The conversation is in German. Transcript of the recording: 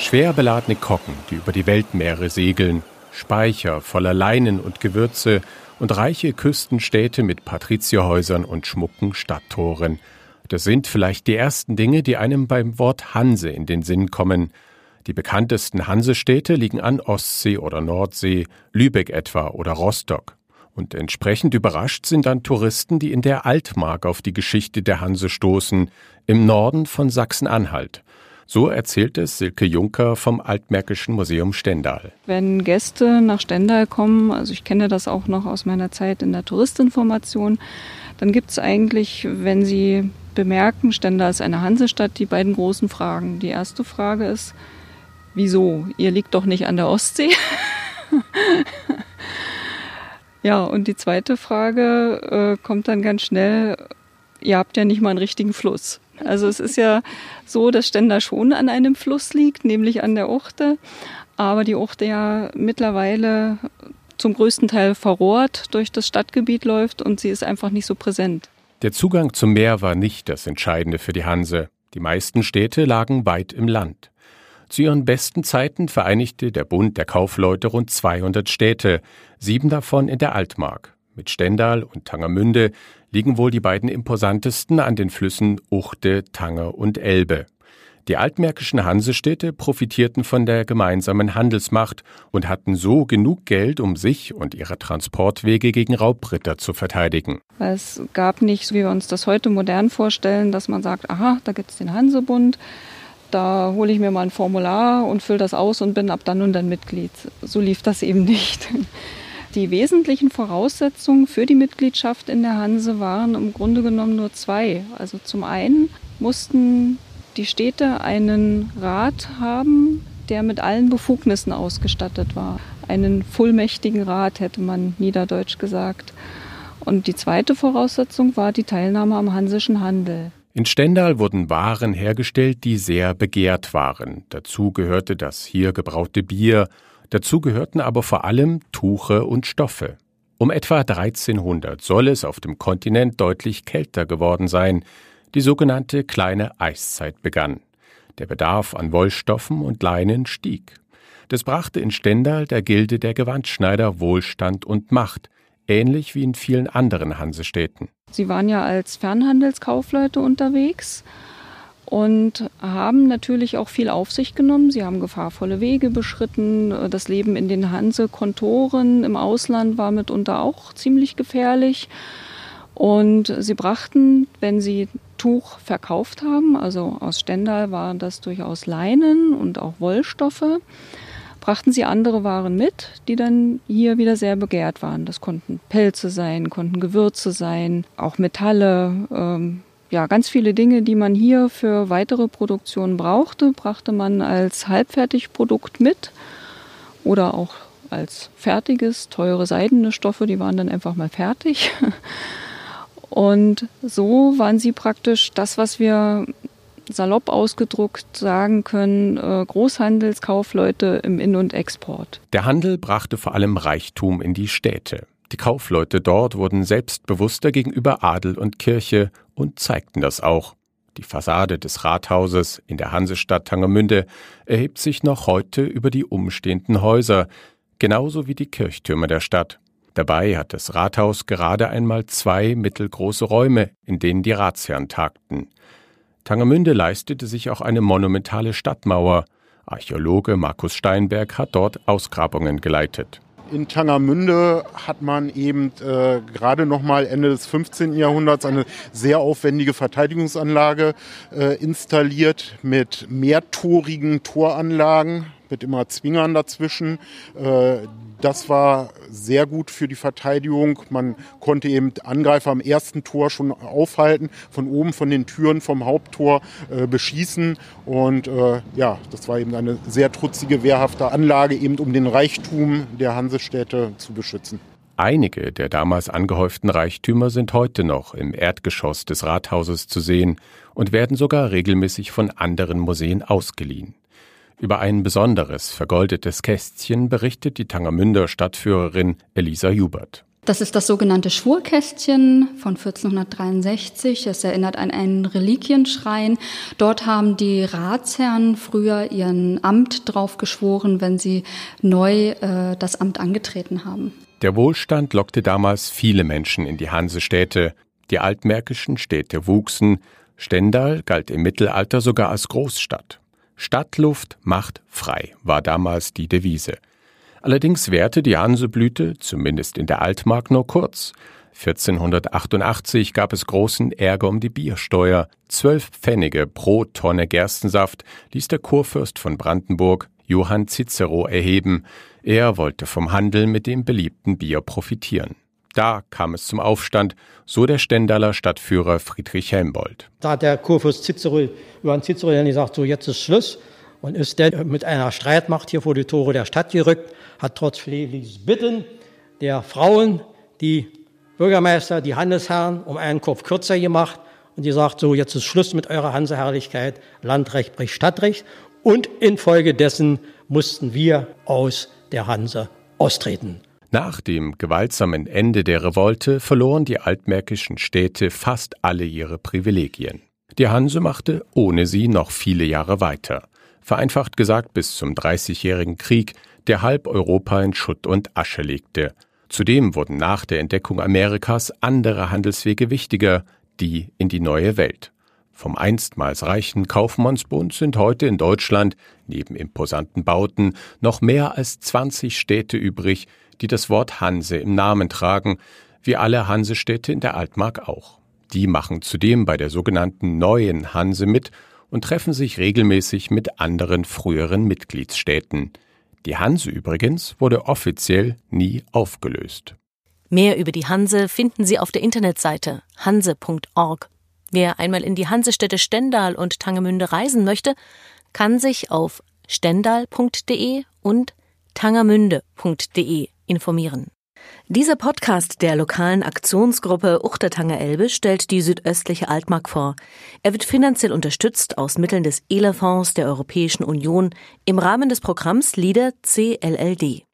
Schwer beladene Kocken, die über die Weltmeere segeln, Speicher voller Leinen und Gewürze und reiche Küstenstädte mit Patrizierhäusern und schmucken Stadttoren. Das sind vielleicht die ersten Dinge, die einem beim Wort Hanse in den Sinn kommen. Die bekanntesten Hansestädte liegen an Ostsee oder Nordsee, Lübeck etwa oder Rostock. Und entsprechend überrascht sind dann Touristen, die in der Altmark auf die Geschichte der Hanse stoßen, im Norden von Sachsen-Anhalt. So erzählt es Silke Juncker vom Altmärkischen Museum Stendal. Wenn Gäste nach Stendal kommen, also ich kenne das auch noch aus meiner Zeit in der Touristinformation, dann gibt es eigentlich, wenn sie bemerken, Stendal ist eine Hansestadt, die beiden großen Fragen. Die erste Frage ist, wieso? Ihr liegt doch nicht an der Ostsee. ja, und die zweite Frage äh, kommt dann ganz schnell, ihr habt ja nicht mal einen richtigen Fluss. Also es ist ja so, dass Stendal schon an einem Fluss liegt, nämlich an der Uchte, aber die Uchte ja mittlerweile zum größten Teil verrohrt durch das Stadtgebiet läuft und sie ist einfach nicht so präsent. Der Zugang zum Meer war nicht das Entscheidende für die Hanse. Die meisten Städte lagen weit im Land. Zu ihren besten Zeiten vereinigte der Bund der Kaufleute rund 200 Städte, sieben davon in der Altmark. Mit Stendal und Tangermünde liegen wohl die beiden imposantesten an den Flüssen Uchte, Tanger und Elbe. Die altmärkischen Hansestädte profitierten von der gemeinsamen Handelsmacht und hatten so genug Geld, um sich und ihre Transportwege gegen Raubritter zu verteidigen. Es gab nicht, so wie wir uns das heute modern vorstellen, dass man sagt, aha, da gibt es den Hansebund, da hole ich mir mal ein Formular und fülle das aus und bin ab dann und dann Mitglied. So lief das eben nicht. Die wesentlichen Voraussetzungen für die Mitgliedschaft in der Hanse waren im Grunde genommen nur zwei. Also zum einen mussten die Städte einen Rat haben, der mit allen Befugnissen ausgestattet war. Einen vollmächtigen Rat hätte man niederdeutsch gesagt. Und die zweite Voraussetzung war die Teilnahme am hansischen Handel. In Stendal wurden Waren hergestellt, die sehr begehrt waren. Dazu gehörte das hier gebraute Bier, Dazu gehörten aber vor allem Tuche und Stoffe. Um etwa 1300 soll es auf dem Kontinent deutlich kälter geworden sein. Die sogenannte kleine Eiszeit begann. Der Bedarf an Wollstoffen und Leinen stieg. Das brachte in Stendal der Gilde der Gewandschneider Wohlstand und Macht, ähnlich wie in vielen anderen Hansestädten. Sie waren ja als Fernhandelskaufleute unterwegs und haben natürlich auch viel auf sich genommen. Sie haben gefahrvolle Wege beschritten. Das Leben in den Hanse-Kontoren im Ausland war mitunter auch ziemlich gefährlich. Und sie brachten, wenn sie Tuch verkauft haben, also aus Stendal waren das durchaus Leinen und auch Wollstoffe, brachten sie andere Waren mit, die dann hier wieder sehr begehrt waren. Das konnten Pelze sein, konnten Gewürze sein, auch Metalle, ähm, ja, ganz viele Dinge, die man hier für weitere Produktionen brauchte, brachte man als Halbfertigprodukt mit oder auch als fertiges, teure seidene Stoffe, die waren dann einfach mal fertig. Und so waren sie praktisch das, was wir salopp ausgedruckt sagen können, äh, Großhandelskaufleute im In- und Export. Der Handel brachte vor allem Reichtum in die Städte. Die Kaufleute dort wurden selbstbewusster gegenüber Adel und Kirche und zeigten das auch. Die Fassade des Rathauses in der Hansestadt Tangermünde erhebt sich noch heute über die umstehenden Häuser, genauso wie die Kirchtürme der Stadt. Dabei hat das Rathaus gerade einmal zwei mittelgroße Räume, in denen die Ratsherren tagten. Tangermünde leistete sich auch eine monumentale Stadtmauer. Archäologe Markus Steinberg hat dort Ausgrabungen geleitet. In Tangermünde hat man eben äh, gerade noch mal Ende des 15. Jahrhunderts eine sehr aufwendige Verteidigungsanlage äh, installiert mit mehrtorigen Toranlagen mit immer Zwingern dazwischen. Äh, das war sehr gut für die Verteidigung. Man konnte eben Angreifer am ersten Tor schon aufhalten, von oben von den Türen vom Haupttor äh, beschießen. Und äh, ja, das war eben eine sehr trutzige, wehrhafte Anlage, eben um den Reichtum der Hansestädte zu beschützen. Einige der damals angehäuften Reichtümer sind heute noch im Erdgeschoss des Rathauses zu sehen und werden sogar regelmäßig von anderen Museen ausgeliehen. Über ein besonderes vergoldetes Kästchen berichtet die Tangermünder Stadtführerin Elisa Jubert. Das ist das sogenannte Schwurkästchen von 1463. Es erinnert an einen Reliquienschrein. Dort haben die Ratsherren früher ihren Amt drauf geschworen, wenn sie neu äh, das Amt angetreten haben. Der Wohlstand lockte damals viele Menschen in die Hansestädte. Die altmärkischen Städte wuchsen. Stendal galt im Mittelalter sogar als Großstadt. Stadtluft macht frei war damals die Devise. Allerdings währte die Hanseblüte, zumindest in der Altmark, nur kurz. 1488 gab es großen Ärger um die Biersteuer. Zwölf Pfennige pro Tonne Gerstensaft ließ der Kurfürst von Brandenburg Johann Cicero erheben. Er wollte vom Handel mit dem beliebten Bier profitieren. Da kam es zum Aufstand, so der Stendaler Stadtführer Friedrich Helmbold. Da hat der Kurfürst Cicero, Johann Cicero dann gesagt, so jetzt ist Schluss und ist dann mit einer Streitmacht hier vor die Tore der Stadt gerückt, hat trotz flehliches Bitten der Frauen die Bürgermeister, die Handelsherren um einen Kopf kürzer gemacht und die sagt so, jetzt ist Schluss mit eurer Hanseherrlichkeit, Landrecht bricht Stadtrecht und infolgedessen mussten wir aus der Hanse austreten. Nach dem gewaltsamen Ende der Revolte verloren die altmärkischen Städte fast alle ihre Privilegien. Die Hanse machte ohne sie noch viele Jahre weiter vereinfacht gesagt bis zum Dreißigjährigen Krieg, der halb Europa in Schutt und Asche legte. Zudem wurden nach der Entdeckung Amerikas andere Handelswege wichtiger, die in die neue Welt. Vom einstmals reichen Kaufmannsbund sind heute in Deutschland, neben imposanten Bauten, noch mehr als 20 Städte übrig, die das Wort Hanse im Namen tragen, wie alle Hansestädte in der Altmark auch. Die machen zudem bei der sogenannten neuen Hanse mit und treffen sich regelmäßig mit anderen früheren Mitgliedsstädten. Die Hanse übrigens wurde offiziell nie aufgelöst. Mehr über die Hanse finden Sie auf der Internetseite hanse.org. Wer einmal in die Hansestädte Stendal und Tangemünde reisen möchte, kann sich auf stendal.de und tangermünde.de informieren. Dieser Podcast der lokalen Aktionsgruppe Uchtertanger Elbe stellt die südöstliche Altmark vor. Er wird finanziell unterstützt aus Mitteln des ELA-Fonds der Europäischen Union im Rahmen des Programms LIDER CLLD.